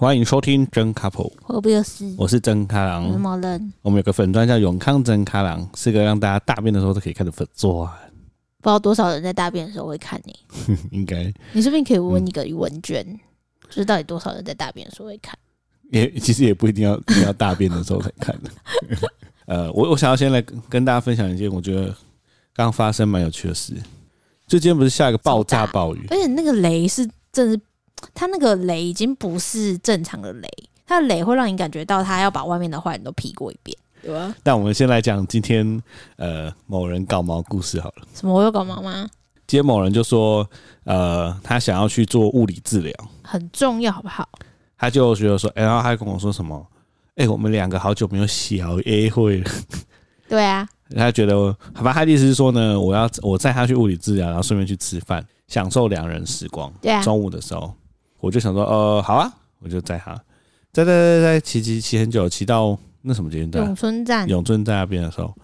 欢迎收听真 couple，我不是，我是真咖郎。什么人？我们有个粉钻叫永康真咖郎，是个让大家大便的时候都可以看的粉专。不知道多少人在大便的时候会看你，应该。你是不是可以问一个问卷，嗯、就是到底多少人在大便的时候会看？也其实也不一定要一定要大便的时候才看的。呃，我我想要先来跟大家分享一件我觉得刚发生蛮有趣的事。就今天不是下一个爆炸暴雨，而且那个雷是真的，它那个雷已经不是正常的雷，它的雷会让你感觉到他要把外面的坏人都劈过一遍，有啊？但我们先来讲今天呃某人搞毛故事好了。什么？我有搞毛吗？今天某人就说呃他想要去做物理治疗，很重要，好不好？他就觉得说，然后他还跟我说什么？哎，我们两个好久没有小 A 会了。对啊。他觉得，好吧，他的意思是说呢，我要我载他去物理治疗，然后顺便去吃饭，享受两人时光。对啊。中午的时候，我就想说，呃，好啊，我就载他，载载载载骑骑骑很久，骑到那什么捷运站？永春站。永春站那边的时候，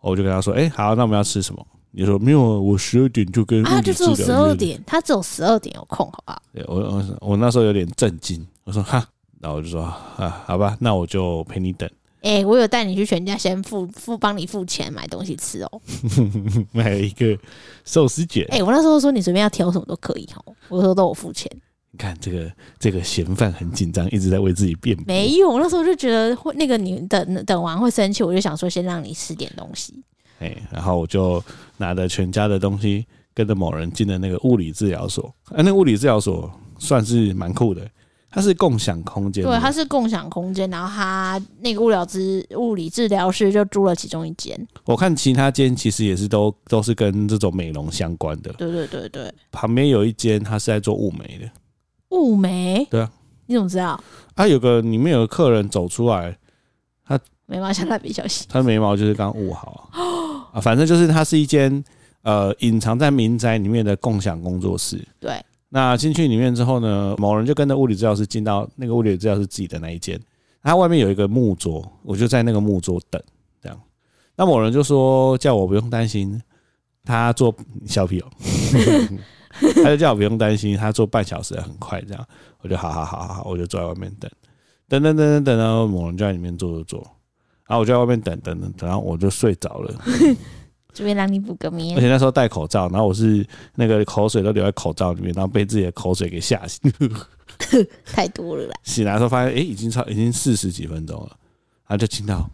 我就跟他说，哎，好，那我们要吃什么？你说没有啊，我十二点就跟。啊，就只有十二点，他只有十二点有空，好不好？对我我我那时候有点震惊，我说哈，然后我就说啊，好吧，那我就陪你等。哎、欸，我有带你去全家，先付付帮你付钱买东西吃哦。买了一个寿司卷。哎、欸，我那时候说你随便要挑什么都可以哦。我说都我付钱。你看这个这个嫌犯很紧张，一直在为自己辩驳。没有，我那时候就觉得会那个你等等完会生气，我就想说先让你吃点东西。哎、欸，然后我就拿着全家的东西，跟着某人进了那个物理治疗所。哎、啊，那个物理治疗所算是蛮酷的。它是共享空间，对，它是共享空间。然后他那个物疗治物理治疗师就租了其中一间。我看其他间其实也是都都是跟这种美容相关的。对对对对。旁边有一间，他是在做雾眉的。雾眉？对啊。你怎么知道？啊，有个里面有个客人走出来，他眉毛像蜡笔小新。他眉毛就是刚雾好 啊，反正就是它是一间呃隐藏在民宅里面的共享工作室。对。那进去里面之后呢，某人就跟着物理治疗师进到那个物理治疗师自己的那一间，他外面有一个木桌，我就在那个木桌等，这样。那某人就说叫我不用担心，他做小屁哦，他就叫我不用担心，他坐半小时很快这样。我就好好好好好，我就坐在外面等，等等等等等，然后某人就在里面坐坐坐，然后我就在外面等等等，然后我就睡着了。这边让你补个眠，而且那时候戴口罩，然后我是那个口水都流在口罩里面，然后被自己的口水给吓醒，太多了啦。醒来的时候发现，哎、欸，已经超已经四十几分钟了，然后就听到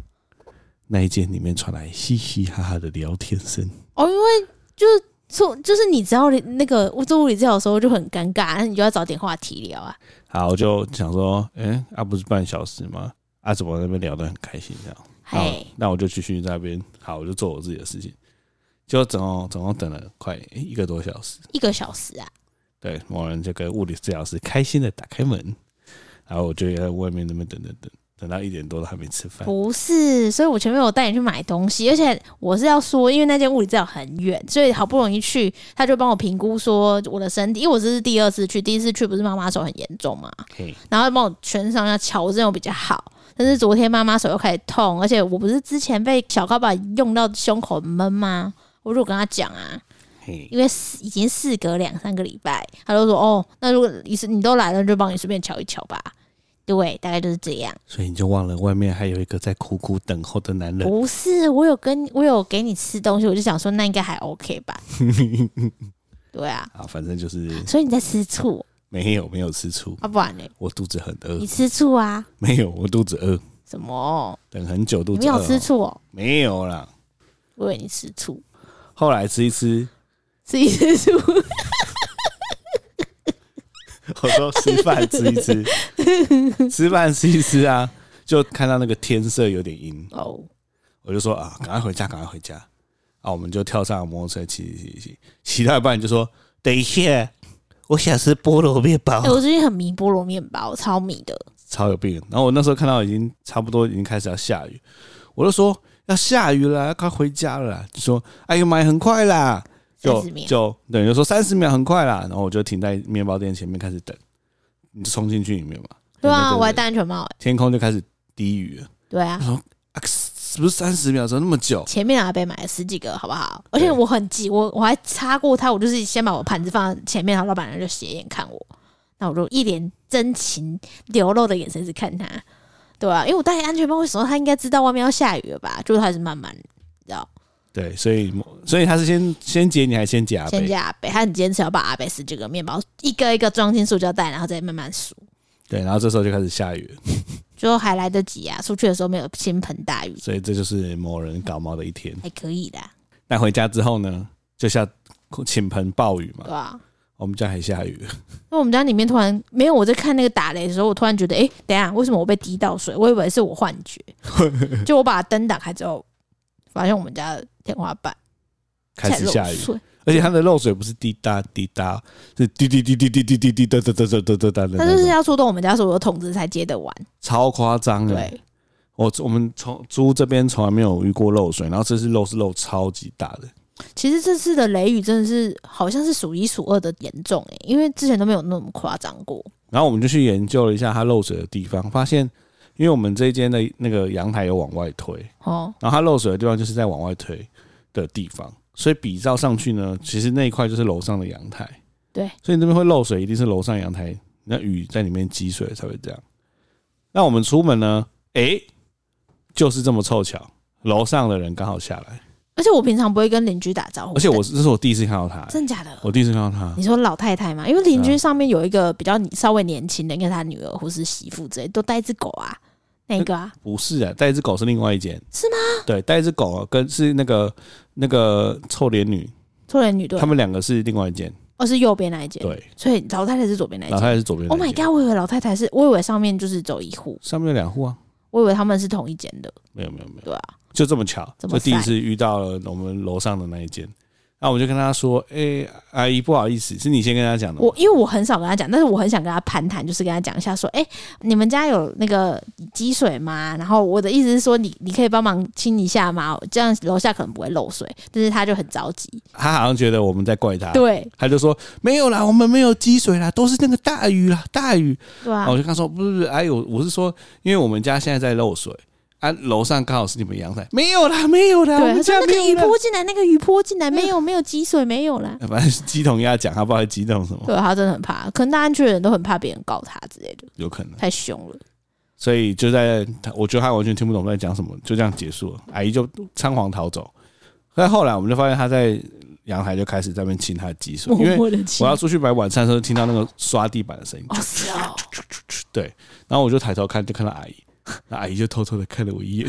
那一间里面传来嘻嘻哈哈的聊天声。哦，因为就是做就是你知道那个做物理治疗的时候就很尴尬，那你就要找点话题聊啊。好，我就想说，哎、欸，啊不是半小时吗？啊怎么那边聊得很开心这样？好，那我就继续在那边，好，我就做我自己的事情。就总共总共等了快一个多小时，一个小时啊！对，某人就跟物理治疗师开心的打开门，然后我就在外面那边等等等，等到一点多都还没吃饭。不是，所以我前面有带你去买东西，而且我是要说，因为那间物理治疗很远，所以好不容易去，他就帮我评估说我的身体，因为我这是第二次去，第一次去不是妈妈手很严重嘛然后帮我全身上下瞧这种比较好，但是昨天妈妈手又开始痛，而且我不是之前被小高把用到胸口闷吗？我就跟他讲啊，因为已经事隔两三个礼拜，他就说哦，那如果你是你都来了，就帮你随便瞧一瞧吧。对，大概就是这样。所以你就忘了外面还有一个在苦苦等候的男人？不是，我有跟我有给你吃东西，我就想说那应该还 OK 吧。对啊，啊，反正就是。所以你在吃醋？没有，没有吃醋。啊，不然呢？我肚子很饿。你吃醋啊？没有，我肚子饿。什么？等很久，肚子饿。没有吃醋哦？没有啦。我以为你吃醋。后来吃一吃，吃一吃醋。我说吃饭吃一吃，吃饭吃一吃啊，就看到那个天色有点阴哦，我就说啊，赶快回家，赶快回家啊！我们就跳上摩托车骑骑骑骑，骑到一半就说等一下，我想吃菠萝面包。欸，我最近很迷菠萝面包，超迷的，超有病。然后我那时候看到已经差不多已经开始要下雨，我就说。要下雨了，要快回家了啦。就说：“哎呦妈，很快啦！”就就等于说三十秒很快啦。然后我就停在面包店前面开始等，你就冲进去里面嘛。对啊，我还戴安全帽。天空就开始低雨了。对啊。他说：“啊，是不是三十秒？怎么那么久？”前面阿伯买了十几个，好不好？而且我很急，我我还擦过他，我就是先把我盘子放在前面，然后老板娘就斜眼看我，那我就一脸真情流露的眼神是看他，对啊，因为我戴安全帽的时候，他应该知道外面要下雨了吧？就还是慢慢，你知道？对，所以所以他是先先解你，还是先解阿北？先解阿北，他很坚持要把阿北十几个面包一个一个装进塑胶袋，然后再慢慢数。对，然后这时候就开始下雨了，就还来得及啊！出去的时候没有倾盆大雨，所以这就是某人搞猫的一天，还可以的。但回家之后呢，就下倾盆暴雨嘛。对啊，我们家还下雨。那我们家里面突然没有我在看那个打雷的时候，我突然觉得，哎、欸，等一下，为什么我被滴到水？我以为是我幻觉。就我把灯打开之后，发现我们家的天花板开始下雨。而且它的漏水不是滴答滴答，是滴滴滴滴滴滴滴滴哒哒哒哒哒哒哒。它就是要出动我们家所有的筒子才接得完，超夸张的。对，我我们从租这边从来没有遇过漏水，然后这次漏是漏超级大的。其实这次的雷雨真的是好像是数一数二的严重诶、欸，因为之前都没有那么夸张过。然后我们就去研究了一下它漏水的地方，发现因为我们这间的那个阳台有往外推哦，然后它漏水的地方就是在往外推的地方。所以比照上去呢，其实那一块就是楼上的阳台。对，所以你这边会漏水，一定是楼上阳台那雨在里面积水才会这样。那我们出门呢？诶，就是这么凑巧，楼上的人刚好下来。而且我平常不会跟邻居打招呼。而且我这是我第一次看到他，真假的？我第一次看到他。你说老太太吗？因为邻居上面有一个比较稍微年轻的，应该他女儿或是媳妇之类，都带一只狗啊。哪个啊？不是啊，带一只狗是另外一间。是吗？对，带一只狗啊，跟是那个那个臭脸女。臭脸女对。他们两个是另外一间。哦，是右边那一间。对。所以老太太是左边那一间。老太太是左边。Oh my god！我以为老太太是，我以为上面就是走一户。上面有两户啊。我以为他们是同一间的。没有没有没有。对啊。就这么巧，就第一次遇到了我们楼上的那一间。那我就跟他说：“哎、欸，阿姨，不好意思，是你先跟他讲的。”我因为我很少跟他讲，但是我很想跟他攀谈，就是跟他讲一下，说：“哎、欸，你们家有那个积水吗？”然后我的意思是说你，你你可以帮忙清一下吗？这样楼下可能不会漏水。但是他就很着急，他好像觉得我们在怪他。对，他就说：“没有啦，我们没有积水啦，都是那个大雨啦，大雨。”对啊，我就跟他说：“不是不是，哎呦，我是说，因为我们家现在在漏水。”啊，楼上刚好是你们阳台，没有啦，没有啦。对，我们家那个雨泼进来，那个雨泼进来，没有，没有积水，没有啦。反正乩童跟他讲，他不知道激动什么。对，他真的很怕，可能大安区的人都很怕别人告他之类的，有可能太凶了。所以就在他，我觉得他完全听不懂在讲什么，就这样结束了。阿姨就仓皇逃走。但后来我们就发现他在阳台就开始在那边清他的积水，因为我要出去买晚餐的时候，听到那个刷地板的声音。哦，是哦。对，然后我就抬头看，就看到阿姨。那阿姨就偷偷的看了我一眼，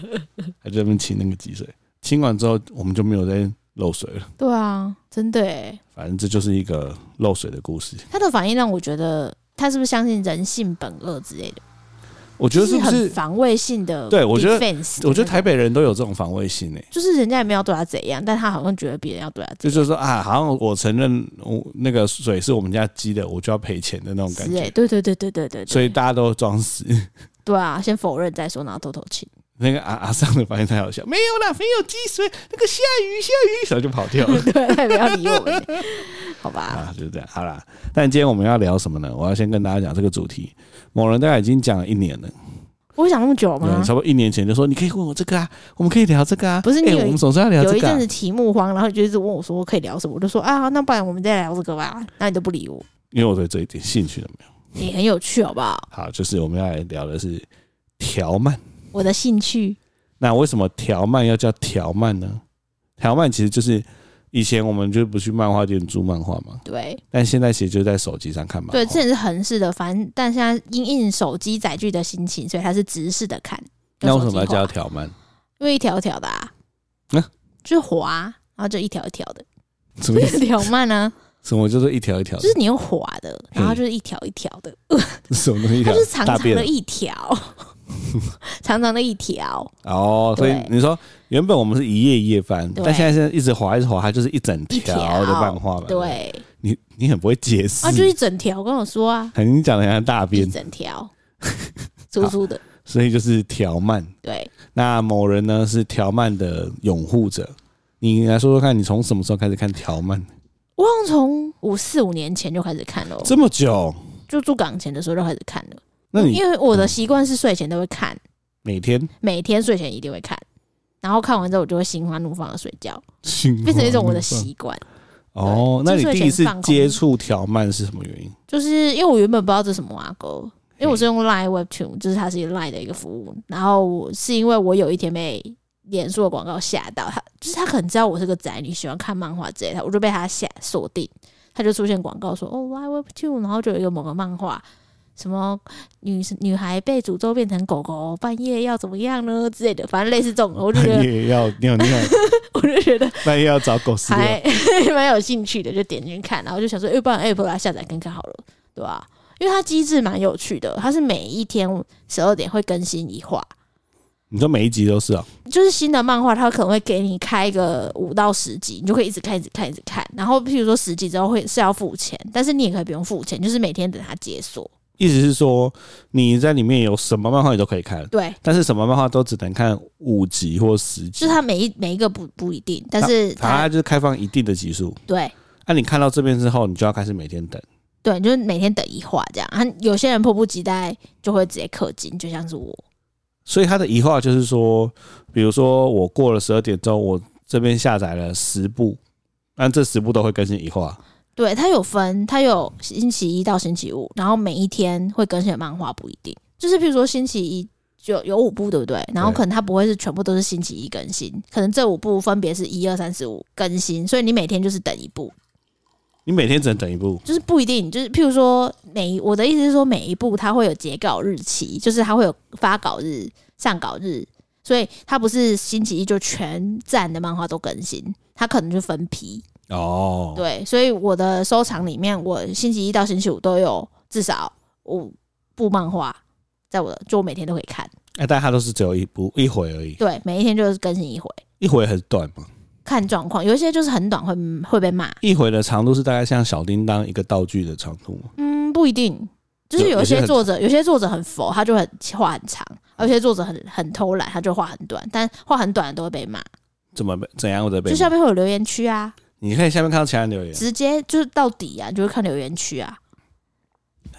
还在那边清那个积水。清完之后，我们就没有再漏水了。对啊，真的哎。反正这就是一个漏水的故事。他的反应让我觉得，他是不是相信人性本恶之类的？我觉得是很防卫性的？对，我觉得，我觉得台北人都有这种防卫性诶。就是人家也没有对他怎样，但他好像觉得别人要对他怎样，就是说啊，好像我承认我那个水是我们家积的，我就要赔钱的那种感觉。对对对对对对。所以大家都装死。对啊，先否认再说，然后偷偷亲。那个阿阿桑的反应太好笑，没有啦，没有积水，那个下雨下雨，然后就跑掉了。对，他也不要理我们。好吧，啊，就是这样。好啦，但今天我们要聊什么呢？我要先跟大家讲这个主题。某人大概已经讲了一年了。我讲那么久吗？差不多一年前就说你可以问我这个啊，我们可以聊这个啊。不是你、欸，我们总是要聊这个、啊。有一阵子题目慌，然后就一直问我说可以聊什么，我就说啊，那不然我们再聊这个吧。那你都不理我，因为我对这一点兴趣都没有。你很有趣，好不好？好，就是我们要来聊的是。条漫，我的兴趣。那为什么条漫要叫条漫呢？条漫其实就是以前我们就不去漫画店租漫画嘛。对。但现在其实就在手机上看嘛。对，之前是横式的，反正但现在因应手机载具的心情，所以它是直式的看。那为什么要叫条漫？因为一条一条的啊。嗯。就滑，然后就一条一条的。什么意思？条漫呢？什么就是一条一条？就是你用滑的，然后就是一条一条的。什么东西？它就是长长的一条。长长的一条哦，所以你说原本我们是一页一页翻，但现在是一直滑一直滑，它就是一整条的漫画嘛。对，你你很不会解释啊，就一整条，跟我说啊，你讲的很像大便，一整条粗粗的，所以就是条漫。对，那某人呢是条漫的拥护者，你来说说看，你从什么时候开始看条漫？我好像从五四五年前就开始看了，这么久，就住港前的时候就开始看了。那你因为我的习惯是睡前都会看，每天？每天睡前一定会看，然后看完之后我就会心花怒放的睡觉，变成一种我的习惯。哦，那你第一次接触条漫是什么原因？就是因为我原本不知道这是什么啊哥，因为我是用 Line Webtoon，就是它是一个 Line 的一个服务。然后我是因为我有一天被脸书的广告吓到，他就是他可能知道我是个宅女，喜欢看漫画之类的，我就被他吓锁定，他就出现广告说哦 Line Webtoon，然后就有一个某个漫画。什么女女孩被诅咒变成狗狗，半夜要怎么样呢之类的，反正类似这种，我就觉得半夜要尿尿，我就觉得半夜要找狗屎还料。蛮有兴趣的，就点进去看，然后就想说，要不然 App 来下载看看好了，对吧？因为它机制蛮有趣的，它是每一天十二点会更新一话，你说每一集都是啊？就是新的漫画，它可能会给你开一个五到十集，你就可以一直看，一直看，一直看。然后譬如说十集之后会是要付钱，但是你也可以不用付钱，就是每天等它解锁。意思是说你在里面有什么漫画你都可以看，对，但是什么漫画都只能看五集或十集。就是它每一每一个不不一定，但是它它就是开放一定的集数。对。那、啊、你看到这边之后，你就要开始每天等。对，就是每天等一话这样。啊，有些人迫不及待就会直接氪金，就像是我。所以他的移话就是说，比如说我过了十二点钟，我这边下载了十部，那这十部都会更新移化。对，它有分，它有星期一到星期五，然后每一天会更新的漫画不一定，就是譬如说星期一就有五部，对不对？然后可能它不会是全部都是星期一更新，可能这五部分别是一二三四五更新，所以你每天就是等一部。你每天只能等一部，就是不一定，就是譬如说每我的意思是说每一部它会有截稿日期，就是它会有发稿日、上稿日，所以它不是星期一就全站的漫画都更新，它可能就分批。哦，对，所以我的收藏里面，我星期一到星期五都有至少五部漫画在我的，就我每天都可以看。哎，但它都是只有一部一回而已。对，每一天就是更新一回，一回很短嘛，看状况，有一些就是很短会会被骂。一回的长度是大概像小叮当一个道具的长度吗？嗯，不一定，就是有一些作者，有些作者很佛，他就很画很长；有些作者很很偷懒，他就画很短。但画很短的都会被骂。怎么怎样？我的被就下面会有留言区啊。你可以下面看到其他人留言，直接就是到底啊，就会看留言区啊。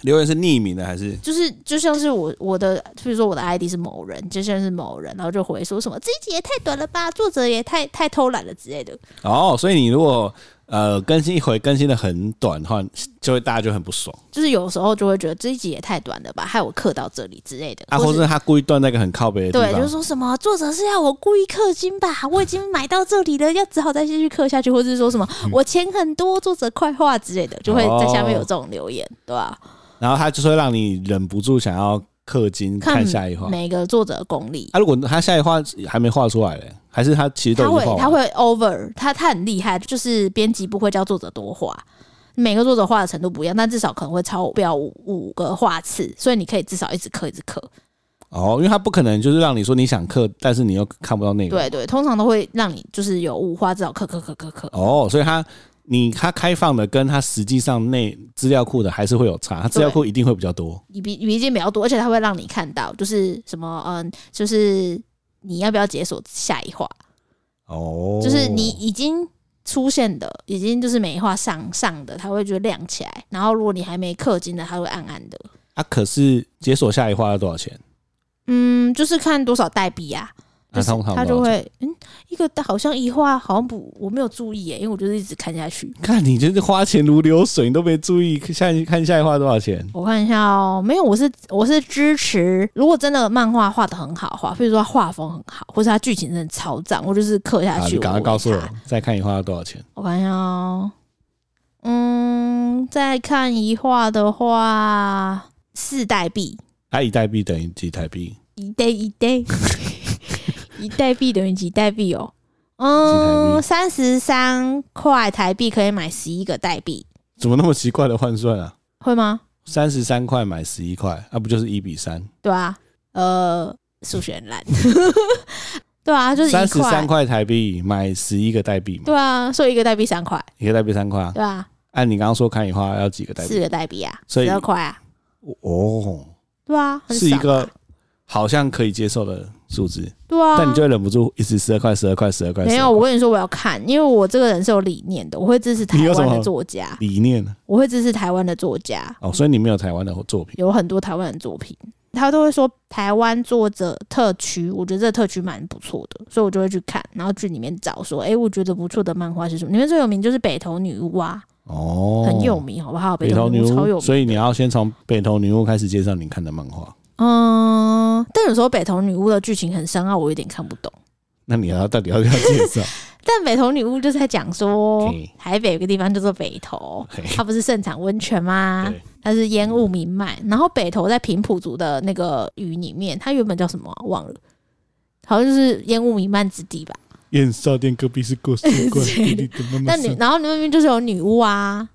留言是匿名的还是？就是就像是我我的，比如说我的 ID 是某人，就像是某人，然后就回说什么这一集也太短了吧，作者也太太偷懒了之类的。哦，所以你如果。呃，更新一回更新的很短的话，就会大家就很不爽。就是有时候就会觉得这一集也太短了吧，害我刻到这里之类的。啊，或是他故意断那个很靠北的地方。对，就是说什么作者是要我故意氪金吧？我已经买到这里了，要只好再继续氪下去，或者是说什么我钱很多，作者快画之类的，就会在下面有这种留言，对吧？然后他就会让你忍不住想要氪金看下一话。每个作者的功力。啊，如果他下一话还没画出来嘞？还是他其实都他会他会 over 他他很厉害，就是编辑不会叫作者多画，每个作者画的程度不一样，但至少可能会超标五五个画次，所以你可以至少一直刻一直刻。哦，因为他不可能就是让你说你想刻，但是你又看不到内容。对对，通常都会让你就是有五画至少刻刻刻刻刻。哦，所以他你它开放的跟它实际上内资料库的还是会有差，它资料库一定会比较多，比比一定比较多，而且它会让你看到就是什么嗯，就是。你要不要解锁下一话？哦，就是你已经出现的，已经就是每一话上上的，它会就亮起来。然后如果你还没氪金的，它会暗暗的。啊，可是解锁下一话要多少钱？嗯，就是看多少代币啊。他就会嗯，一个好像一画好像不，我没有注意耶，因为我就是一直看下去。看你就是花钱如流水，你都没注意下看下一画多少钱？我看一下哦，没有，我是我是支持，如果真的漫画画的很好画，比如说画风很好，或者它剧情真的超赞，我就是刻下去。你赶快告诉我，再看一画要多少钱？我看一下哦，嗯，再看一画的话，四代币。啊，一代币等于几台币？一代一代。一代币等于几代币哦？嗯，三十三块台币可以买十一个代币。怎么那么奇怪的换算啊？会吗？三十三块买十一块，那不就是一比三？对啊，呃，数学很烂。对啊，就是三十三块台币买十一个代币嘛。对啊，所以一个代币三块，一个代币三块啊。对啊，按你刚刚说看你花要几个代币？四个代币啊，十二块啊。哦，对啊，是一个。好像可以接受的数字，对啊，但你就会忍不住一直十二块、十二块、十二块。没有，我跟你说，我要看，因为我这个人是有理念的，我会支持台湾的作家。理念，我会支持台湾的作家。哦，所以你没有台湾的作品？有很多台湾的作品，他都会说台湾作者特区，我觉得这特区蛮不错的，所以我就会去看，然后去里面找说，哎、欸，我觉得不错的漫画是什么？里面最有名就是北投女巫啊，哦，很有名，好不好？北头女巫超有名，所以你要先从北头女巫开始介绍你看的漫画。嗯，但有时候北投女巫的剧情很深奥，我有点看不懂。那你要到底要不要介绍？但北投女巫就是在讲说，台北有个地方叫做北投，它不是盛产温泉吗？它是烟雾弥漫。然后北投在平埔族的那个语里面，它原本叫什么、啊？忘了，好像就是烟雾弥漫之地吧。烟烧店隔壁是过世馆，那你然后你那边就是有女巫啊？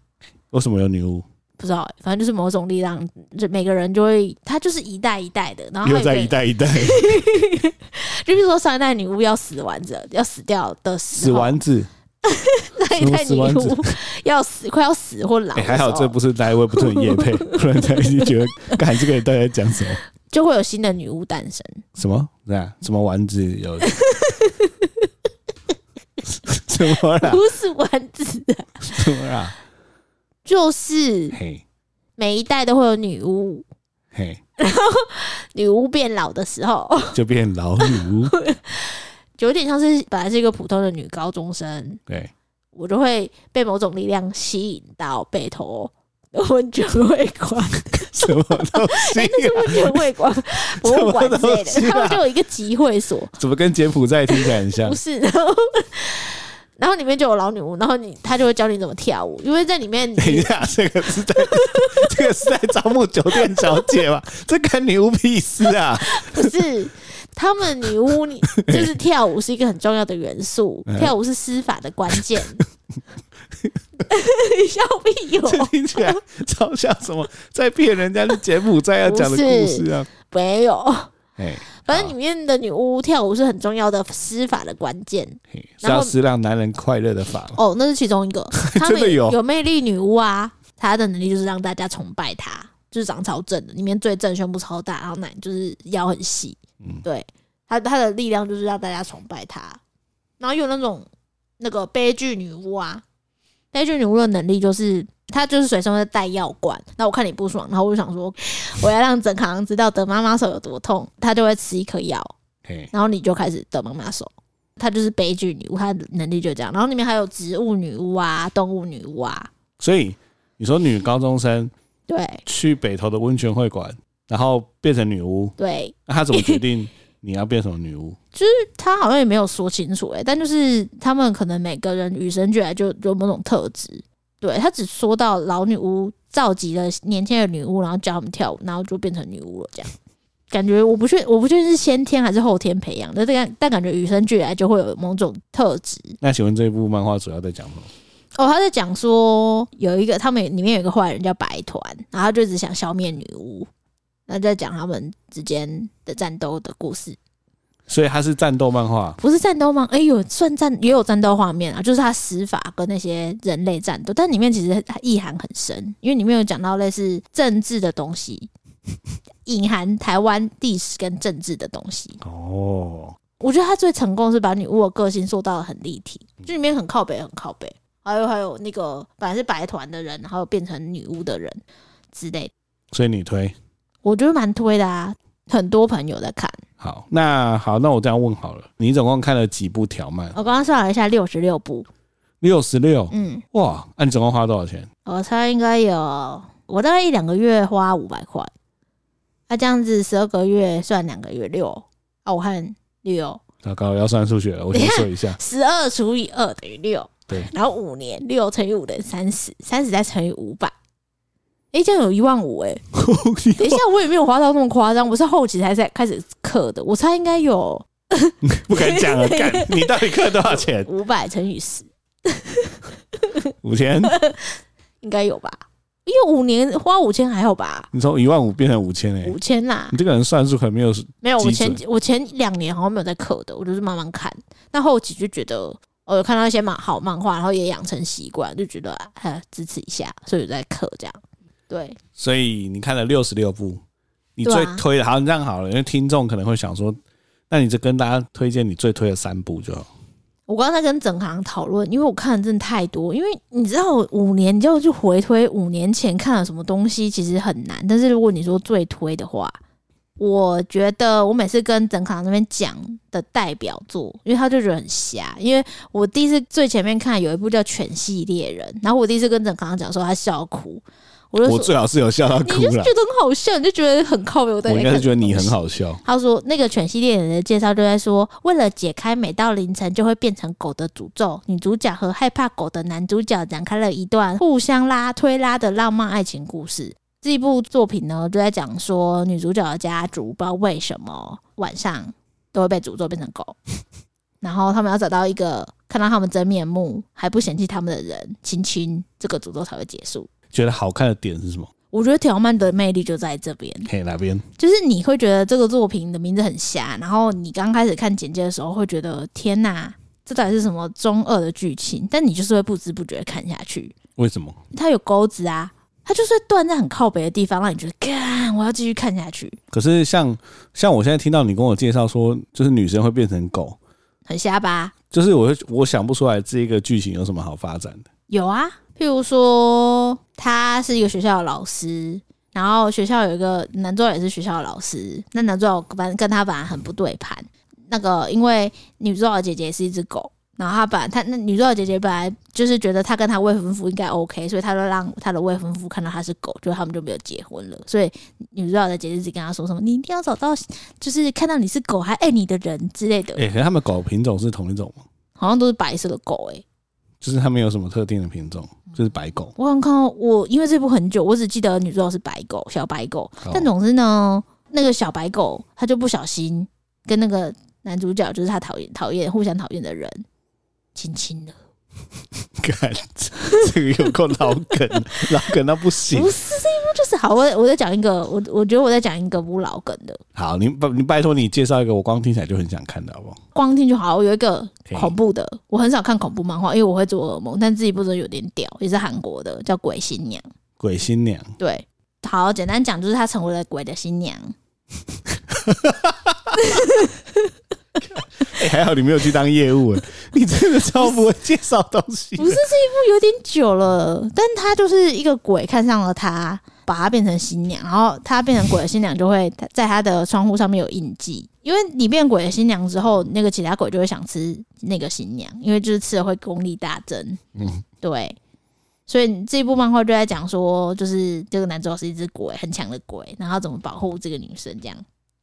为什么有女巫？不知道，反正就是某种力量，就每个人就会，他就是一代一代的，然后又在一代一代，就比如说上一代女巫要死丸子，要死掉的死丸子，那一代女巫 要死快要死或老，还好这不是来位不是业配，不然他已经觉得，看这个人到底在讲什么，就会有新的女巫诞生。什么？对啊，什么丸子有？什么啦？不是丸子啊？什么啦？就是，每一代都会有女巫，然后女巫变老的时候。就变老女巫，就 有点像是本来是一个普通的女高中生，对，我就会被某种力量吸引到北投温泉会馆，什么东西？哎，那是温泉会馆博物馆之类的，他们就有一个集会所，怎么跟柬埔寨听起来很像？不是，然后。然后里面就有老女巫，然后你他就会教你怎么跳舞，因为在里面。等一下，这个是在 这个是在招募酒店小姐吗？这跟女巫屁事啊！不是，他们女巫你就是跳舞是一个很重要的元素，跳舞是施法的关键。笑屁哟！这听起来超像什么在骗人家的柬埔寨要讲的故事啊？没有。反正里面的女巫跳舞是很重要的施法的关键，是要施让男人快乐的法。哦，那是其中一个。他们有有魅力女巫啊，她的能力就是让大家崇拜她，就是长超正的，里面最正，胸部超大，然后奶就是腰很细。嗯，对，她她的力量就是让大家崇拜她。然后有那种那个悲剧女巫啊，悲剧女巫的能力就是。他就是随身会带药罐，那我看你不爽，然后我就想说，我要让整行知道得妈妈手有多痛，他就会吃一颗药，然后你就开始得妈妈手。他就是悲剧女巫，她的能力就这样。然后里面还有植物女巫啊，动物女巫啊。所以你说女高中生对去北投的温泉会馆，然后变成女巫，对，那他怎么决定你要变什么女巫？就是他好像也没有说清楚哎、欸，但就是他们可能每个人与生俱来就有某种特质。对，他只说到老女巫召集了年轻的女巫，然后教他们跳舞，然后就变成女巫了。这样感觉我不确我不确定是先天还是后天培养的，但但感觉与生俱来就会有某种特质。那请问这一部漫画主要在讲什么？哦，他在讲说有一个他们里面有一个坏人叫白团，然后就只想消灭女巫，那在讲他们之间的战斗的故事。所以它是战斗漫画，不是战斗吗？哎呦，算战也有战斗画面啊，就是他死法跟那些人类战斗，但里面其实意涵很深，因为里面有讲到类似政治的东西，隐含台湾历史跟政治的东西。哦，我觉得他最成功是把女巫的个性塑造的很立体，就里面很靠北，很靠北，还有还有那个本来是白团的人，然后变成女巫的人之类。所以你推？我觉得蛮推的啊，很多朋友在看。好，那好，那我这样问好了，你总共看了几部条漫？我刚刚算了一下，六十六部。六十六？嗯，哇，那、啊、你总共花多少钱？我猜应该有，我大概一两个月花五百块。那、啊、这样子十二个月算两个月六啊？我看六。糟糕，要算数学了，我先说一下，十二除以二等于六。对，然后五年六乘以五等于三十，三十再乘以五百。哎、欸，这样有一万五哎！等一下，我也没有花到那么夸张，我是后期才在开始刻的。我猜应该有，不敢讲了。干，你到底刻多少钱？五百乘以十，五千，应该有吧？因为五年花五千还好吧？你从一万五变成五千哎，五千啦！你这个人算数可能没有没有。我前我前两年好像没有在刻的，我就是慢慢看。但后期就觉得，我有看到一些漫好漫画，然后也养成习惯，就觉得啊，支持一下，所以我在刻这样。对，所以你看了六十六部，你最推的，好，你这样好了，因为听众可能会想说，那你就跟大家推荐你最推的三部就好。我刚才跟整行讨论，因为我看的真的太多，因为你知道五年，你就去回推五年前看了什么东西，其实很难。但是如果你说最推的话，我觉得我每次跟整行那边讲的代表作，因为他就觉得很瞎。因为我第一次最前面看有一部叫《犬系猎人》，然后我第一次跟整行讲说他笑哭。我就说，我最好是有笑到哭了，你就觉得很好笑，你就觉得很靠北。我应该是觉得你很好笑。他说那个犬系列人的介绍就在说，为了解开每到凌晨就会变成狗的诅咒，女主角和害怕狗的男主角展开了一段互相拉推拉的浪漫爱情故事。这一部作品呢，就在讲说女主角的家族不知道为什么晚上都会被诅咒变成狗，然后他们要找到一个看到他们真面目还不嫌弃他们的人，亲亲，这个诅咒才会结束。觉得好看的点是什么？我觉得条漫的魅力就在这边。嘿，哪边？就是你会觉得这个作品的名字很瞎，然后你刚开始看简介的时候会觉得天哪，这到底是什么中二的剧情？但你就是会不知不觉看下去。为什么？它有钩子啊，它就是会断在很靠北的地方，让你觉得，干，我要继续看下去。可是像像我现在听到你跟我介绍说，就是女生会变成狗，很瞎吧？就是我我想不出来这个剧情有什么好发展的。有啊。譬如说，他是一个学校的老师，然后学校有一个男主角也是学校的老师，那男主角反正跟他本来很不对盘。那个因为女主角的姐姐是一只狗，然后他本来他那女主角姐姐本来就是觉得他跟他未婚夫应该 OK，所以他就让他的未婚夫看到他是狗，就他们就没有结婚了。所以女主角的姐姐一直跟他说什么：“你一定要找到，就是看到你是狗还爱你的人之类的。”哎，可是他们狗品种是同一种吗？好像都是白色的狗，欸，哎。就是它没有什么特定的品种，就是白狗。我刚看到我，因为这部很久，我只记得女主角是白狗，小白狗。但总之呢，那个小白狗它就不小心跟那个男主角，就是他讨厌、讨厌、互相讨厌的人亲亲了。看这个有够老梗，老梗到不行。不是这一部就是好，我我再讲一个，我我觉得我再讲一个不老梗的。好，你拜你拜托你介绍一个，我光听起来就很想看的，好不好？光听就好。我有一个恐怖的，我很少看恐怖漫画，因为我会做噩梦。但这一部真的有点屌，也是韩国的，叫《鬼新娘》。鬼新娘，对，好，简单讲就是她成为了鬼的新娘。还好你没有去当业务哎，你真的超不会介绍东西。不是这一部有点久了，但他就是一个鬼看上了他，把他变成新娘，然后他变成鬼的新娘就会在他的窗户上面有印记，因为你变鬼的新娘之后，那个其他鬼就会想吃那个新娘，因为就是吃了会功力大增。嗯，对，所以这一部漫画就在讲说，就是这个男主角是一只鬼，很强的鬼，然后怎么保护这个女生这样。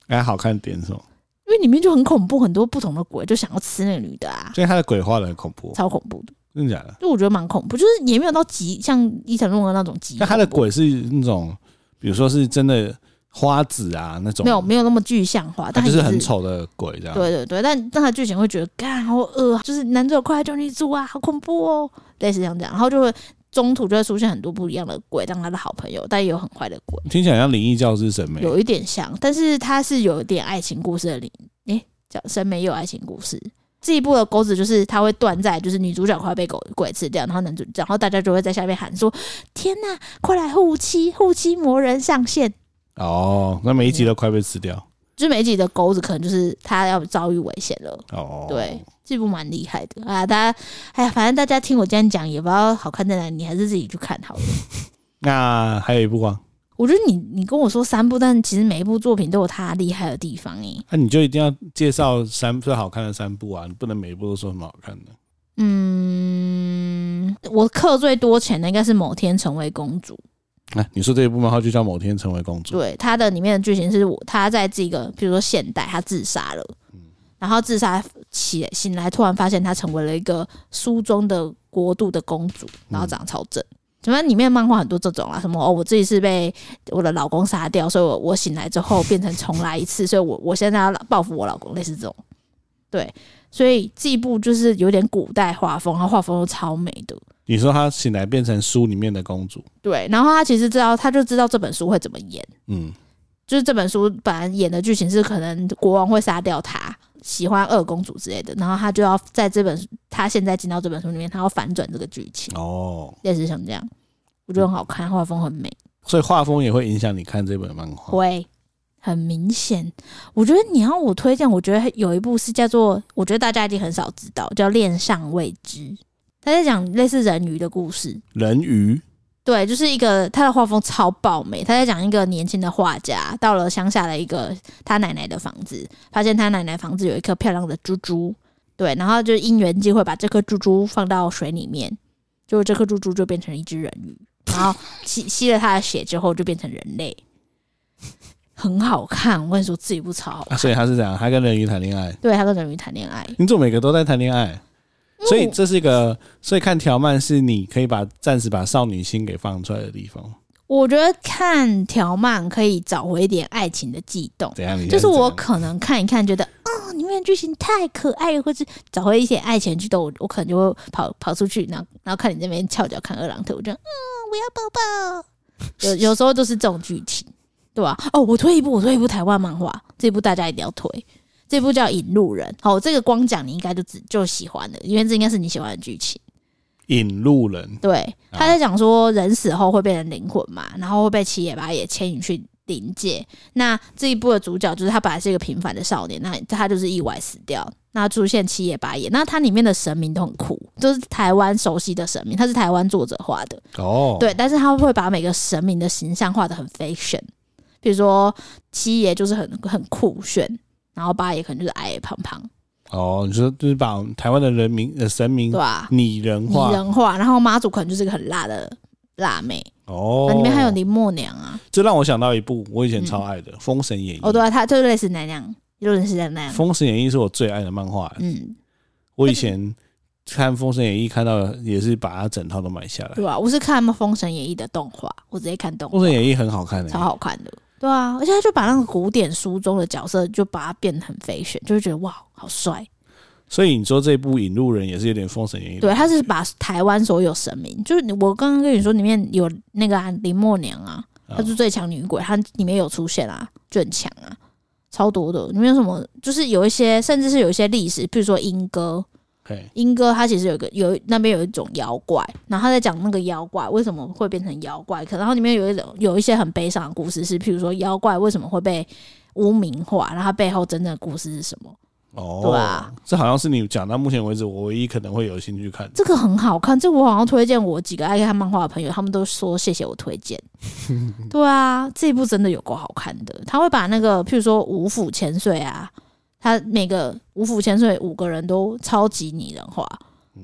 哎，好看点是吗？因为里面就很恐怖，很多不同的鬼就想要吃那个女的啊，所以他的鬼画的很恐怖，超恐怖的，真的假的？就我觉得蛮恐怖，就是也没有到极像伊藤润二那种极。那他的鬼是那种，比如说是真的花子啊那种，没有没有那么具象化，但就是很丑的鬼这样。对对对，但但他剧情会觉得，干好恶，就是男主快来救女主啊，好恐怖哦，类似这样讲，然后就会。中途就会出现很多不一样的鬼当他的好朋友，但也有很坏的鬼。听起来像灵异教师神美，有一点像，但是它是有一点爱情故事的灵。诶，叫神眉也有爱情故事。这一部的钩子就是它会断在，就是女主角快被狗鬼吃掉，然后男主，然后大家就会在下面喊说：“天哪，快来护妻，护妻魔人上线！”哦，那每一集都快被吃掉。就每一集的钩子可能就是他要遭遇危险了。哦，对。这部蛮厉害的啊！大家，哎呀，反正大家听我这样讲，也不知道好看在哪里，你还是自己去看好了。那还有一部啊？我觉得你你跟我说三部，但其实每一部作品都有它厉害的地方诶。那、啊、你就一定要介绍三最好看的三部啊！你不能每一部都说很好看的。嗯，我氪最多钱的应该是《某天成为公主》。哎、啊，你说这一部漫画就叫《某天成为公主》？对，它的里面的剧情是我他在这个，比如说现代，他自杀了。然后自杀起醒来，突然发现她成为了一个书中的国度的公主，然后长得超正。怎么、嗯、里面漫画很多这种啊？什么哦，我自己是被我的老公杀掉，所以我我醒来之后变成重来一次，所以我我现在要报复我老公，类似这种。对，所以这一部就是有点古代画风，然后画风都超美的。你说她醒来变成书里面的公主？对，然后她其实知道，她就知道这本书会怎么演。嗯，就是这本书本来演的剧情是可能国王会杀掉她。喜欢二公主之类的，然后他就要在这本他现在进到这本书里面，他要反转这个剧情。哦，类似像这样，我觉得很好看，画风很美，所以画风也会影响你看这本漫画，会很明显。我觉得你要我推荐，我觉得有一部是叫做，我觉得大家一定很少知道，叫《恋上未知》，他在讲类似人鱼的故事，人鱼。对，就是一个他的画风超爆美。他在讲一个年轻的画家到了乡下的一个他奶奶的房子，发现他奶奶房子有一颗漂亮的珠珠，对，然后就因缘际会把这颗珠珠放到水里面，就这颗珠珠就变成一只人鱼，然后吸 吸了他的血之后就变成人类，很好看。我跟你说，这一部超好看。啊，所以他是这样，他跟人鱼谈恋爱，对，他跟人鱼谈恋爱。你怎么每个都在谈恋爱？所以这是一个，所以看条漫是你可以把暂时把少女心给放出来的地方。我觉得看条漫可以找回一点爱情的悸动。怎样？就是我可能看一看，觉得啊，里面剧情太可爱，或者找回一些爱情悸动，我我可能就会跑跑出去，然后然后看你这边翘脚看二郎腿，我就嗯，我要抱抱。有 有时候都是这种剧情，对吧？哦，我推一部，我推一部台湾漫画，这部大家一定要推。这部叫《引路人》，好，这个光讲你应该就只就喜欢了，因为这应该是你喜欢的剧情。引路人，对，他在讲说人死后会变成灵魂嘛，然后会被七爷八爷牵引去灵界。那这一部的主角就是他本来是一个平凡的少年，那他就是意外死掉，那出现七爷八爷，那他里面的神明都很酷，就是台湾熟悉的神明，他是台湾作者画的哦，对，但是他会把每个神明的形象画的很 fashion，比如说七爷就是很很酷炫。然后八爷可能就是矮矮胖胖。哦，你说就是把台湾的人民呃神明对吧？拟人化，拟人化。然后妈祖可能就是个很辣的辣妹。哦，那里面还有林默娘啊。这让我想到一部我以前超爱的《封神演义》。哦，对啊，他就类似那样，有点是在那样。《封神演义》是我最爱的漫画。嗯，我以前看《封神演义》看到也是把它整套都买下来。对啊，我是看《封神演义》的动画，我直接看动画。《封神演义》很好看的，超好看的。对啊，而且他就把那个古典书中的角色，就把它变得很飞旋，就会觉得哇，好帅。所以你说这部《引路人》也是有点《封神演义》。对，他是把台湾所有神明，就是我刚刚跟你说里面有那个林默娘啊，她是最强女鬼，她里面有出现啊，就很强啊，超多的。里面有什么？就是有一些，甚至是有一些历史，比如说莺歌。莺歌，它其实有一个有那边有一种妖怪，然后他在讲那个妖怪为什么会变成妖怪，可然后里面有一种有一些很悲伤的故事，是譬如说妖怪为什么会被污名化，然后它背后真正的故事是什么？哦，对啊，这好像是你讲到目前为止我唯一可能会有兴趣看。这个很好看，这个我好像推荐我几个爱看漫画的朋友，他们都说谢谢我推荐。对啊，这一部真的有够好看的，他会把那个譬如说五府千岁啊。他每个五府千岁五个人都超级拟人化，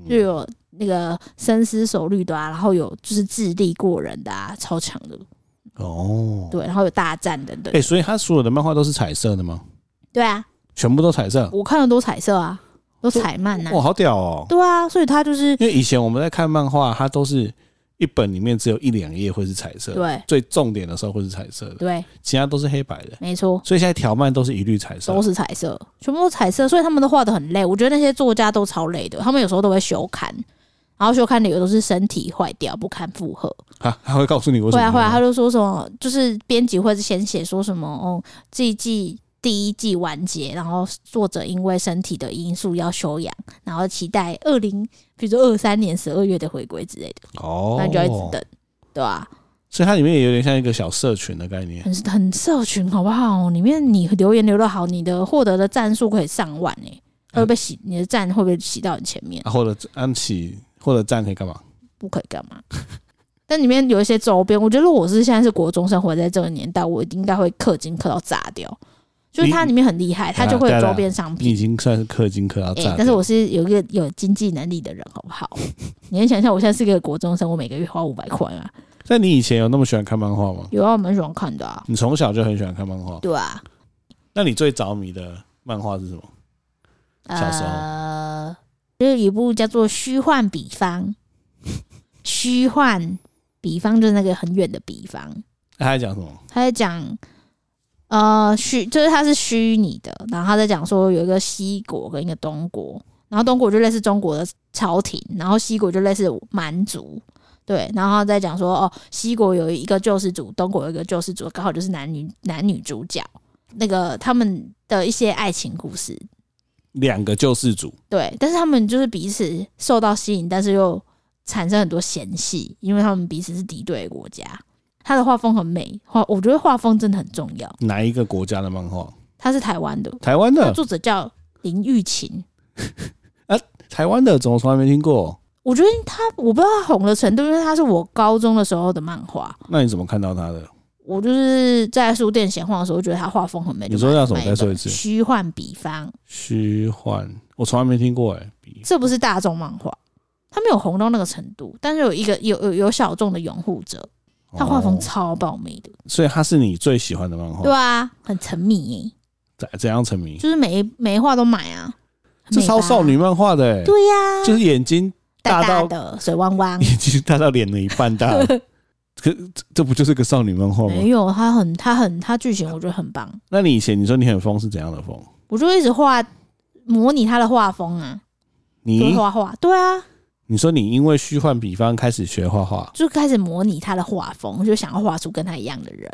就有那个深思熟虑的啊，然后有就是智力过人的啊，超强的哦。对，然后有大战等等。哎，所以他所有的漫画都是彩色的吗？对啊，全部都彩色。我看的都彩色啊，都彩漫呐。哇，好屌哦！对啊，所以他就是因为以前我们在看漫画，它都是。一本里面只有一两页会是彩色，对，最重点的时候会是彩色的，对，其他都是黑白的，没错。所以现在条漫都是一律彩色，都是彩色，全部都彩色，所以他们都画的很累。我觉得那些作家都超累的，他们有时候都会休刊，然后休刊理由都是身体坏掉不堪负荷啊。他会告诉你为什么？会啊会啊，他就说什么，就是编辑会先写说什么哦，这一季。第一季完结，然后作者因为身体的因素要休养，然后期待二零，比如说二三年十二月的回归之类的。哦，那你就要一直等，对吧？所以它里面也有点像一个小社群的概念，很很社群，好不好？里面你留言留得好，你的获得的赞数可以上万诶，会不会洗？你的赞会不会洗到你前面？或者按起，或者赞可以干嘛？不可以干嘛？但里面有一些周边，我觉得如果我是现在是国中生，活在这个年代，我应该会氪金氪到炸掉。就是它里面很厉害，它就会有周边商品。你已经算是氪金氪到炸，但是我是有一个有经济能力的人，好不好？你能想象我现在是一个国中生，我每个月花五百块啊？那你以前有那么喜欢看漫画吗？有啊，我蛮喜欢看的啊。你从小就很喜欢看漫画？对啊。那你最着迷的漫画是什么？小时候，呃，就是一部叫做《虚幻比方》，虚幻比方就是那个很远的比方。他在讲什么？他在讲。呃，虚就是它是虚拟的，然后他在讲说有一个西国跟一个东国，然后东国就类似中国的朝廷，然后西国就类似蛮族，对，然后再讲说哦，西国有一个救世主，东国有一个救世主，刚好就是男女男女主角，那个他们的一些爱情故事，两个救世主，对，但是他们就是彼此受到吸引，但是又产生很多嫌隙，因为他们彼此是敌对的国家。他的画风很美，画我觉得画风真的很重要。哪一个国家的漫画？他是台湾的，台湾的作者叫林玉琴。啊，台湾的怎么从来没听过？我觉得他我不知道他红的程度，因为他是我高中的时候的漫画。那你怎么看到他的？我就是在书店闲晃的时候，觉得他画风很美。你说要什么？再说一次。虚幻比方。虚幻，我从来没听过哎。这不是大众漫画，他没有红到那个程度，但是有一个有有有小众的拥护者，他画风超爆美的。所以他是你最喜欢的漫画？对啊，很沉迷。怎怎样沉迷？就是每一每一画都买啊。这超少女漫画的哎。对呀，就是眼睛大到的水汪汪，眼睛大到脸的一半大。可这不就是个少女漫画吗？没有，他很他很他剧情我觉得很棒。那你以前你说你很疯是怎样的疯？我就一直画模拟他的画风啊。你画画？对啊。你说你因为虚幻比方开始学画画，就开始模拟他的画风，就想要画出跟他一样的人。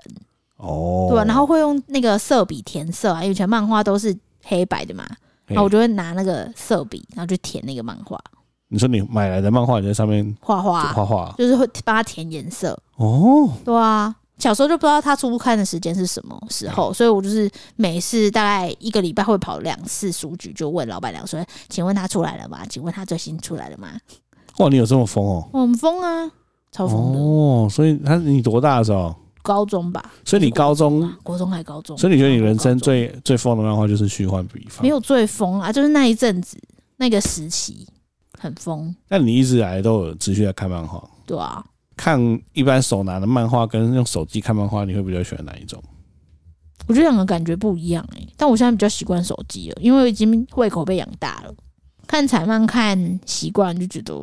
哦。对啊，然后会用那个色笔填色啊，因为以前漫画都是黑白的嘛，然后我就会拿那个色笔，然后去填那个漫画。你说你买来的漫画，你在上面画画，画画，就是会帮他填颜色。哦，对啊，小时候就不知道他出刊的时间是什么时候，所以我就是每次大概一个礼拜会跑两次书局，就问老板娘说：“请问他出来了吗？请问他最新出来了吗？”哇，你有这么疯哦？我很疯啊，超疯的哦。所以他你多大的时候？高中吧。所以你高中、国中还高中？所以你觉得你人生最最疯的漫画就是虚幻笔法？没有最疯啊，就是那一阵子那个时期。很疯，那你一直以来都有持续在看漫画，对啊。看一般手拿的漫画跟用手机看漫画，你会比较喜欢哪一种？我觉得两个感觉不一样哎、欸，但我现在比较习惯手机了，因为我已经胃口被养大了。看彩漫看习惯就觉得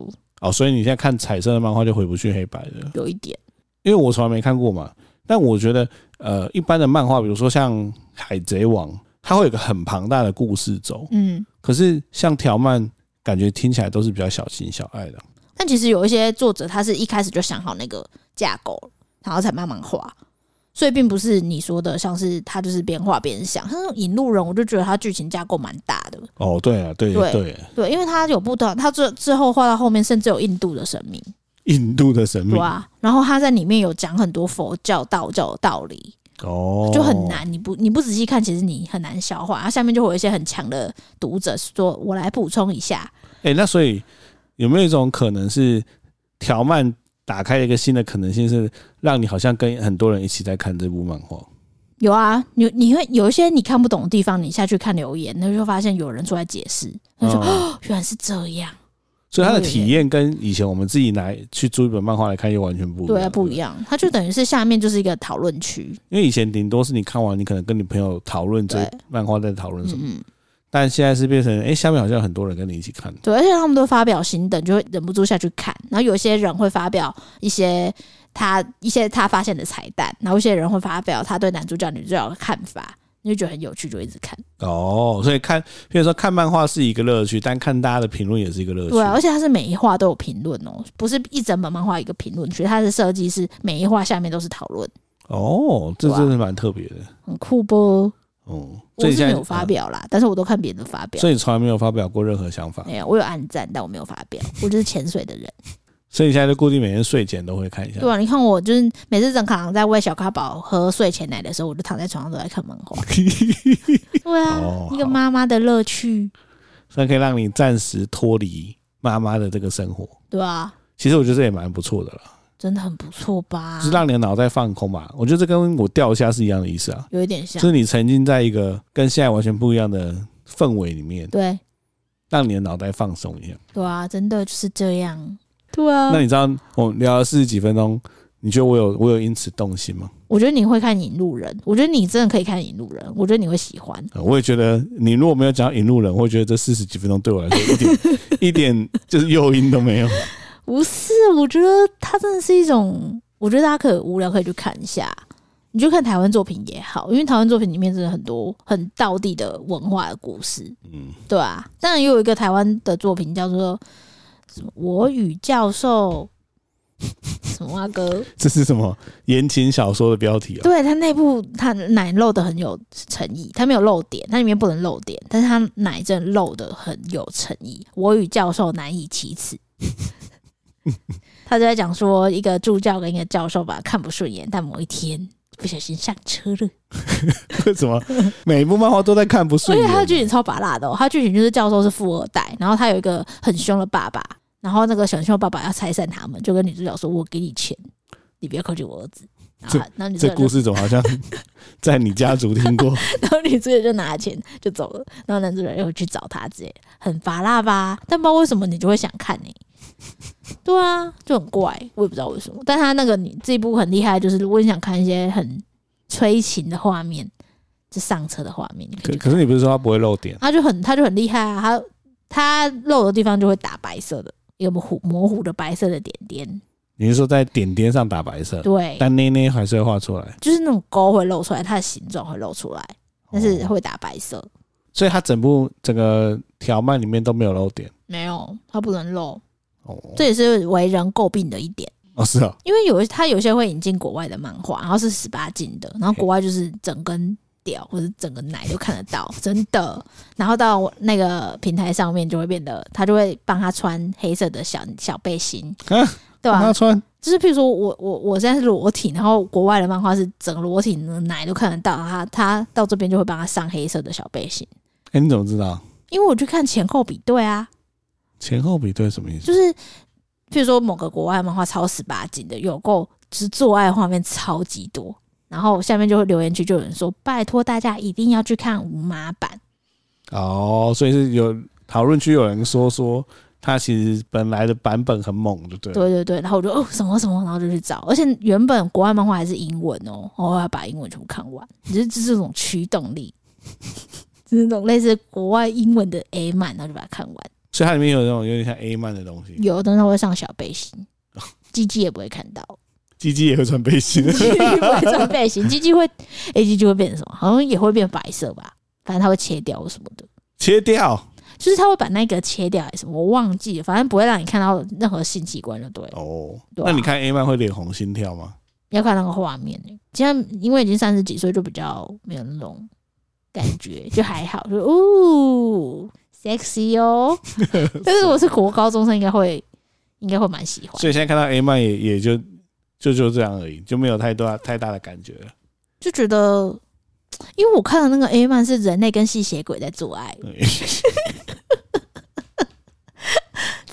哦，所以你现在看彩色的漫画就回不去黑白的，有一点。因为我从来没看过嘛，但我觉得呃，一般的漫画，比如说像《海贼王》，它会有个很庞大的故事轴，嗯，可是像条漫。感觉听起来都是比较小情小爱的，但其实有一些作者，他是一开始就想好那个架构，然后才慢慢画，所以并不是你说的，像是他就是边画边想。像《引路人》，我就觉得他剧情架构蛮大的。哦，对啊，对对对，对，因为他有不同，他最之后画到后面，甚至有印度的神明，印度的神明，对啊，然后他在里面有讲很多佛教、道教的道理。哦，就很难，你不你不仔细看，其实你很难消化。然后下面就会有一些很强的读者说：“我来补充一下。”哎，那所以有没有一种可能是条漫打开了一个新的可能性，是让你好像跟很多人一起在看这部漫画？有啊，你你会有一些你看不懂的地方，你下去看留言，那就会发现有人出来解释，他说：“哦，原来是这样。”所以他的体验跟以前我们自己来去租一本漫画来看又完全不一样。对啊，不一样。它就等于是下面就是一个讨论区。因为以前顶多是你看完，你可能跟你朋友讨论这漫画在讨论什么。嗯。但现在是变成，哎，下面好像有很多人跟你一起看。对，而且他们都发表心得，就会忍不住下去看。然后有些人会发表一些他一些他发现的彩蛋，然后一些人会发表他对男主角、女主角的看法。你就觉得很有趣，就一直看哦。所以看，比如说看漫画是一个乐趣，但看大家的评论也是一个乐趣。对啊，而且它是每一话都有评论哦，不是一整本漫画一个评论区，它的设计是每一话下面都是讨论。哦，这真的蛮特别的，很酷不？哦，我是没有发表啦，但是我都看别人的发表，所以你从来没有发表过任何想法。没有，我有暗赞，但我没有发表，我就是潜水的人。所以你现在就固定每天睡前都会看一下。对啊，你看我就是每次正常在喂小咖宝喝睡前奶的时候，我就躺在床上都在看漫画。对啊，哦、一个妈妈的乐趣，所以可以让你暂时脱离妈妈的这个生活。对啊，其实我觉得这也蛮不错的了，真的很不错吧？就是让你的脑袋放空吧。我觉得这跟我掉下是一样的意思啊，有一点像，就是你沉浸在一个跟现在完全不一样的氛围里面，对，让你的脑袋放松一下。对啊，真的就是这样。对啊，那你知道我聊了四十几分钟，你觉得我有我有因此动心吗？我觉得你会看《引路人》，我觉得你真的可以看《引路人》，我觉得你会喜欢。我也觉得你如果没有讲《引路人》，我会觉得这四十几分钟对我来说一点 一点就是诱因都没有。不是，我觉得它真的是一种，我觉得大家可以无聊可以去看一下，你就看台湾作品也好，因为台湾作品里面真的很多很道地的文化的故事，嗯，对啊。当然，也有一个台湾的作品叫做。我与教授什么啊哥？这是什么言情小说的标题啊？对，他内部他奶露的很有诚意，他没有露点，它里面不能露点，但是他奶真的露的很有诚意。我与教授难以启齿，他就在讲说一个助教跟一个教授吧看不顺眼，但某一天不小心上车了。为什么每一部漫画都在看不顺眼？因为他的剧情超拔辣的，哦，他剧情就是教授是富二代，然后他有一个很凶的爸爸。然后那个小凶爸爸要拆散他们，就跟女主角说：“我给你钱，你不要靠近我儿子。”这这故事怎么好像 在你家族听过？然后女主角就拿钱就走了，然后男主角又去找他，之类很拔辣吧？但不知道为什么你就会想看呢、欸？对啊，就很怪，我也不知道为什么。但他那个你这一部很厉害，就是如果你想看一些很催情的画面，就上车的画面，可可是你不是说他不会漏点？他就很他就很厉害啊，他他漏的地方就会打白色的，有个模糊模糊的白色的点点。你是说在点点上打白色？对，但捏捏还是会画出来，就是那种勾会露出来，它的形状会露出来，但是会打白色。哦、所以它整部整个条漫里面都没有漏点，没有，它不能漏。哦，这也是为人诟病的一点。哦，是啊，因为有他有些会引进国外的漫画，然后是十八禁的，然后国外就是整根屌或者整个奶都看得到，真的。然后到那个平台上面就会变得，他就会帮他穿黑色的小小背心。啊对吧？穿就是，譬如说我我我现在是裸体，然后国外的漫画是整个裸体的奶都看得到，他他到这边就会帮他上黑色的小背心。哎，你怎么知道？因为我去看前后比对啊。前后比对什么意思？就是譬如说某个国外漫画超十八禁的，有够就是做爱画面超级多，然后下面就会留言区就有人说：“拜托大家一定要去看无码版。”哦，所以是有讨论区有人说说。他其实本来的版本很猛，对不对？对对对，然后我就哦什么什么，然后就去找，而且原本国外漫画还是英文哦，我要把英文全部看完，只是这是这种驱动力，就是那种类似国外英文的 A 漫，然后就把它看完。所以它里面有那种有点像 A 漫的东西，有，但是它会上小背心，鸡鸡也不会看到，鸡鸡也会穿背心，鸡鸡不会穿背心，鸡鸡会，A 鸡就会变成什么？好像也会变白色吧，反正它会切掉什么的，切掉。就是他会把那个切掉还是什么？我忘记了，反正不会让你看到任何性器官就对了。哦，那你看 A 漫会脸红心跳吗？要看那个画面呢。现在因为已经三十几岁，就比较没有那种感觉，就还好，就哦，sexy 哦。但是我是国高中生，应该会应该会蛮喜欢。所以现在看到 A 漫也也就就就这样而已，就没有太多太大的感觉了。就觉得，因为我看的那个 A 漫是人类跟吸血鬼在做爱。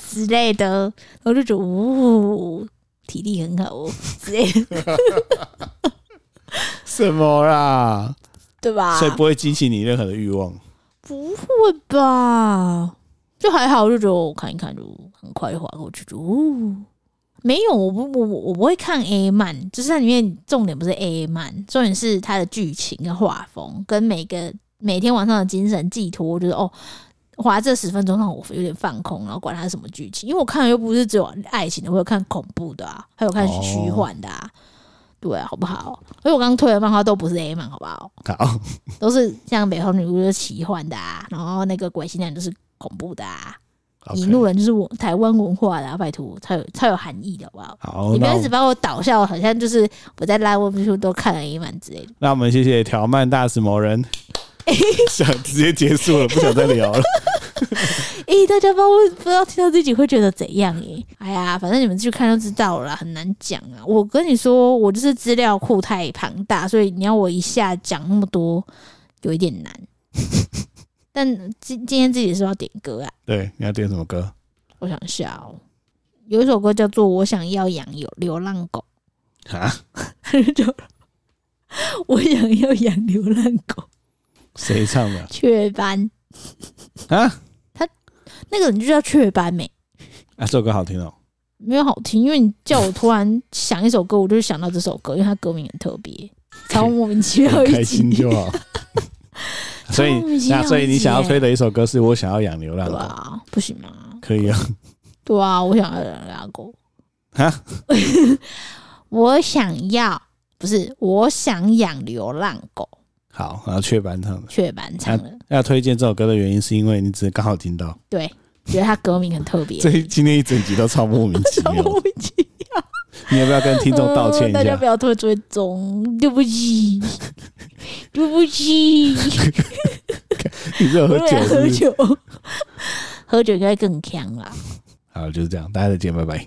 之类的，我就觉得哦，体力很好哦，之类的。什么啦？对吧？所以不会激起你任何的欲望？不会吧？就还好，我就觉得我看一看就很快就划过去，就哦，没有，我不，我我不会看 A 漫，就是它里面重点不是 A 漫，重点是它的剧情跟画风，跟每个每天晚上的精神寄托，我觉得哦。划这十分钟让我有点放空，然后管它是什么剧情，因为我看的又不是只有爱情的，我有看恐怖的啊，还有看虚幻的啊，对啊，好不好？所以我刚刚推的漫画都不是 A 漫，好不好？好，都是像北方女巫就是奇幻的啊，然后那个鬼新娘就是恐怖的啊，引路人就是我台湾文化的啊，拜托，才有才有含义的，好不好？好，你不要一直把我导笑，好像就是我在拉文书都看了 A 漫之类的。那我们谢谢条漫大使某人。想直接结束了，不想再聊了。咦、欸，大家不知道不知道听到自己会觉得怎样？耶？哎呀，反正你们去看就知道了啦，很难讲啊。我跟你说，我就是资料库太庞大，所以你要我一下讲那么多，有一点难。但今今天自己是要点歌啊？对，你要点什么歌？我想一下哦，有一首歌叫做《我想要养有流浪狗》啊，就 我想要养流浪狗。谁唱的？雀斑啊，他那个人就叫雀斑美？啊，这首歌好听哦。没有好听，因为你叫我突然想一首歌，我就想到这首歌，因为它歌名很特别，超莫名其妙。开心就好。所以那所以你想要推的一首歌是我想要养流浪狗啊？不行吗？可以啊。对啊，我想要养流浪狗啊。我想要不是我想养流浪狗。好，然后雀斑唱的，雀斑唱的。要推荐这首歌的原因，是因为你只是刚好听到。对，觉得它歌名很特别。这今天一整集都超莫名其妙，莫名其妙。你要不要跟听众道歉一下？大家不要推追踪，对不起，对不起。你是喝酒是不是？喝酒，喝酒应该更强啦。好，就是这样，大家再见，拜拜。